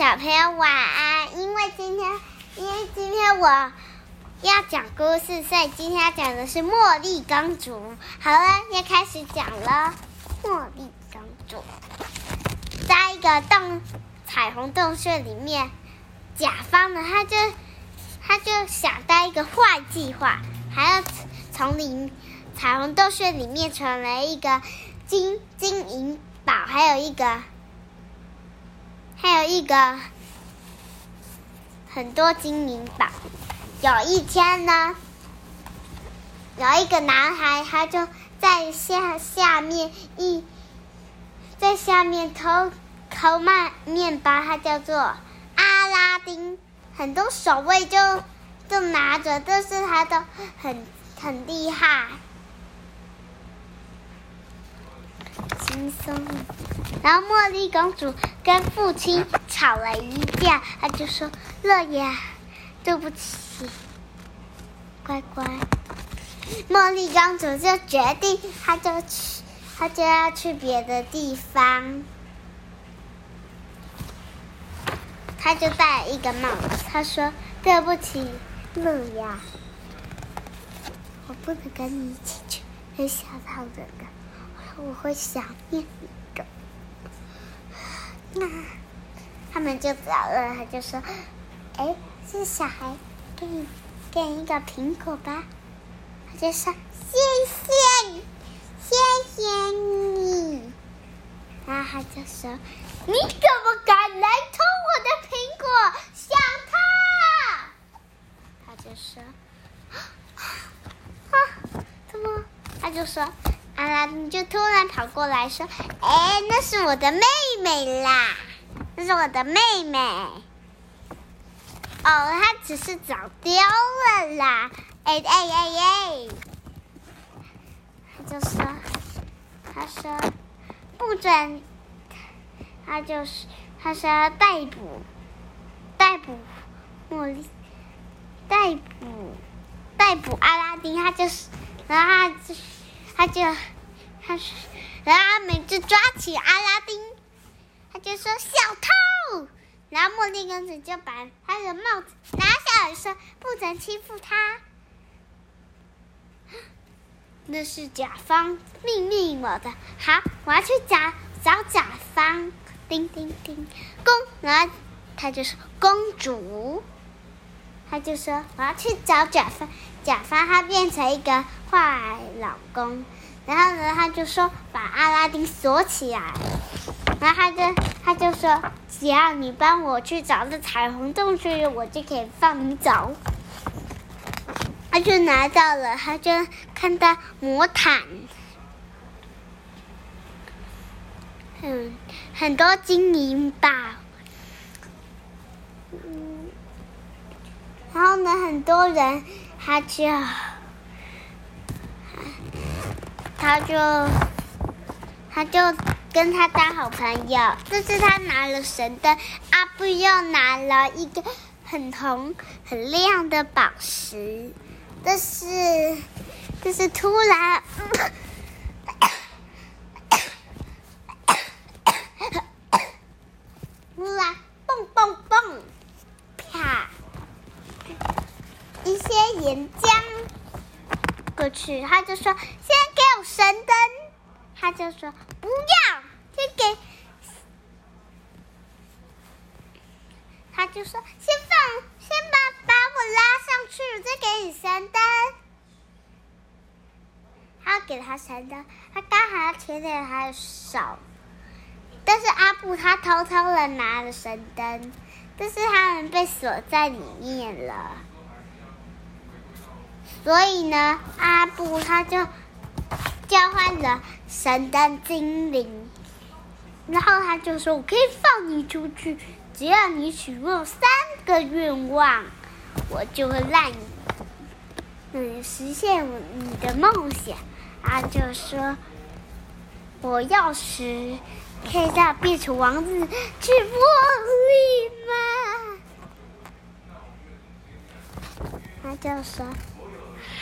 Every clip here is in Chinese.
小朋友晚安。因为今天，因为今天我要讲故事，所以今天要讲的是茉莉公主。好了，要开始讲了。茉莉公主在一个洞彩虹洞穴里面，甲方呢，他就他就想到一个坏计划，还要从里彩虹洞穴里面传来一个金金银宝，还有一个。还有一个很多金银宝。有一天呢，有一个男孩，他就在下下面一在下面偷偷卖面包，他叫做阿拉丁。很多守卫就就拿着，但是他都很很厉害，轻松。然后茉莉公主跟父亲吵了一架，她就说：“乐雅，对不起，乖乖。”茉莉公主就决定，她就去，她就要去别的地方。她就戴了一个帽子，她说：“对不起，乐雅，我不能跟你一起去黑小草人的，我会想念你的。”那他们就走了，他就说：“哎，这小孩，给你给你一个苹果吧。”他就说：“谢谢，谢谢你。”然后他就说：“你怎么敢来偷我的苹果，小偷？”他就说：“啊，怎么？”他就说。你就突然跑过来说：“哎，那是我的妹妹啦，那是我的妹妹。哦，她只是找丢了啦。哎哎哎哎！他就说，他说不准，他就是他说逮捕，逮捕茉莉，逮捕逮捕阿拉丁。他就是，然后他就。他就，他说，然后每次抓起阿拉丁，他就说小偷，然后茉莉公主就把他的帽子拿下来说不准欺负他，那是甲方命令我的，好，我要去找找甲方，叮叮叮，公，然后他就说公主，他就说我要去找甲方。甲方他变成一个坏老公，然后呢，他就说把阿拉丁锁起来，然后他就他就说只要你帮我去找这彩虹洞穴，我就可以放你走。他就拿到了，他就看到魔毯，嗯，很多金银宝，嗯，然后呢，很多人。他就，他就，他就跟他当好朋友。这次他拿了神灯，阿布又拿了一个很红、很亮的宝石。这是，这是突然，突然，蹦蹦蹦，啪！一些岩浆过去，他就说：“先神灯。”他就说：“不要，先给。”他就说：“先放，先把把我拉上去，再给你神灯。”他给他神灯，他刚好要贴在他的手，但是阿布他偷偷的拿了神灯，但是他们被锁在里面了。所以呢，阿布他就交换了神灯精灵，然后他就说：“我可以放你出去，只要你许诺三个愿望，我就会让你嗯实现你的梦想。”他就说：“我要是可以再变成王子，去茉莉吗？”他就说。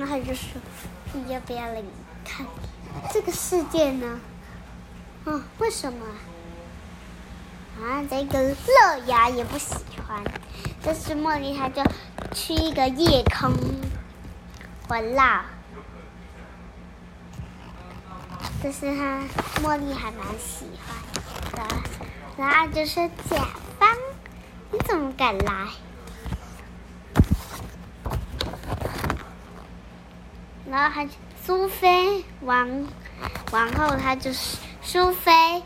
然后他就说：“你要不要来看这个世界呢？”啊，为什么？啊，这个乐雅也不喜欢。这是茉莉，她就去一个夜空环绕。这是她茉莉还蛮喜欢的。然后就是甲方，你怎么敢来？然后还苏菲王王后，她就是苏菲。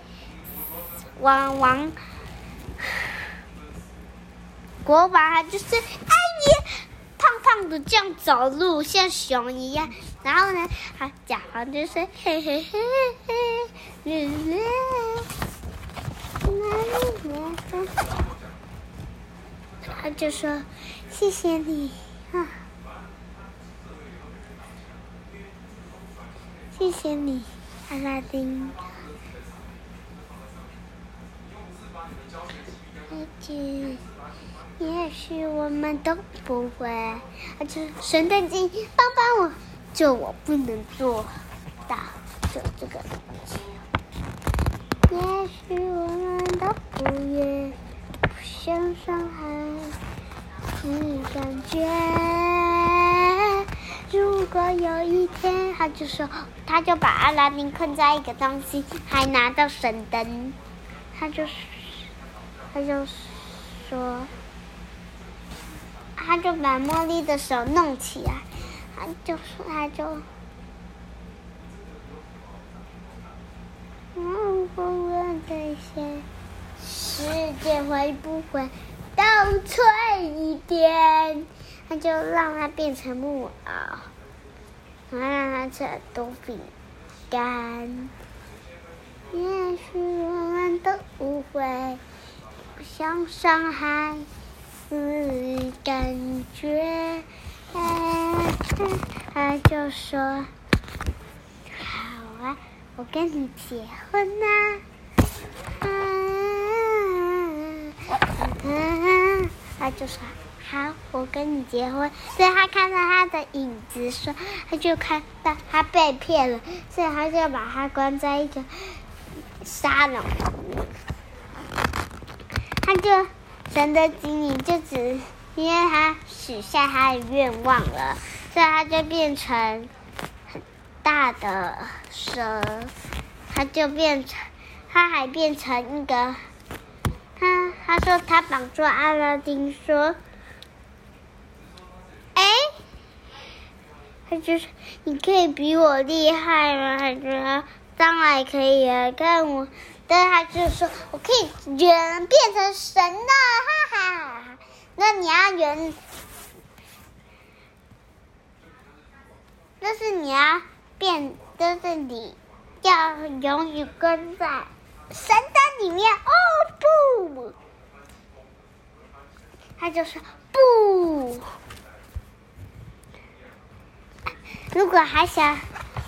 王王国王，他就是哎你胖胖的这样走路，像熊一样。然后呢，他假装就是嘿嘿嘿嘿嘿，他就说谢谢你啊，谢谢你，阿拉丁。也许，也许我们都不会。而且神的经帮帮我，就我不能做到，就这个。也许我们都不愿不想伤害，只感觉，如果有一天，他就说，他就把阿拉丁困在一个东西，还拿到神灯，他就。他就说，他就把茉莉的手弄起来，他就说，他就，如果我这些时间会不会倒退一点？他就让它变成木偶，啊后让它吃多饼干。也许我们都不会。不想伤害，是感觉。他就说：“好啊，我跟你结婚呐。”他就说：“好，我跟你结婚。”所以他看到他的影子，说他就看到他被骗了，所以他就把他关在一个沙笼。他就神的精灵就只因为他许下他的愿望了，所以他就变成很大的蛇。他就变成，他还变成一个，他他说他绑住阿拉丁说，哎，他就是你可以比我厉害吗？他说当然可以啊，看我。但他就说：“我可以人变成神了，哈哈哈！那你要人，那是你要变，就是你要永远跟在神的里面。”哦不，他就说不。如果还想，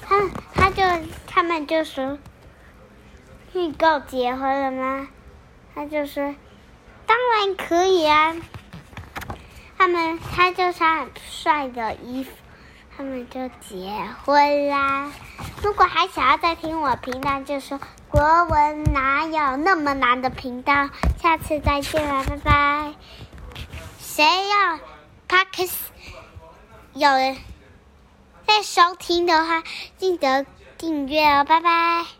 他他就他们就说。预告结婚了吗？他就说：“当然可以啊。”他们他就穿很帅的衣服，他们就结婚啦。如果还想要再听我频道，就说国文哪有那么难的频道？下次再见了，拜拜。谁要 p o d 有人在收听的话，记得订阅哦，拜拜。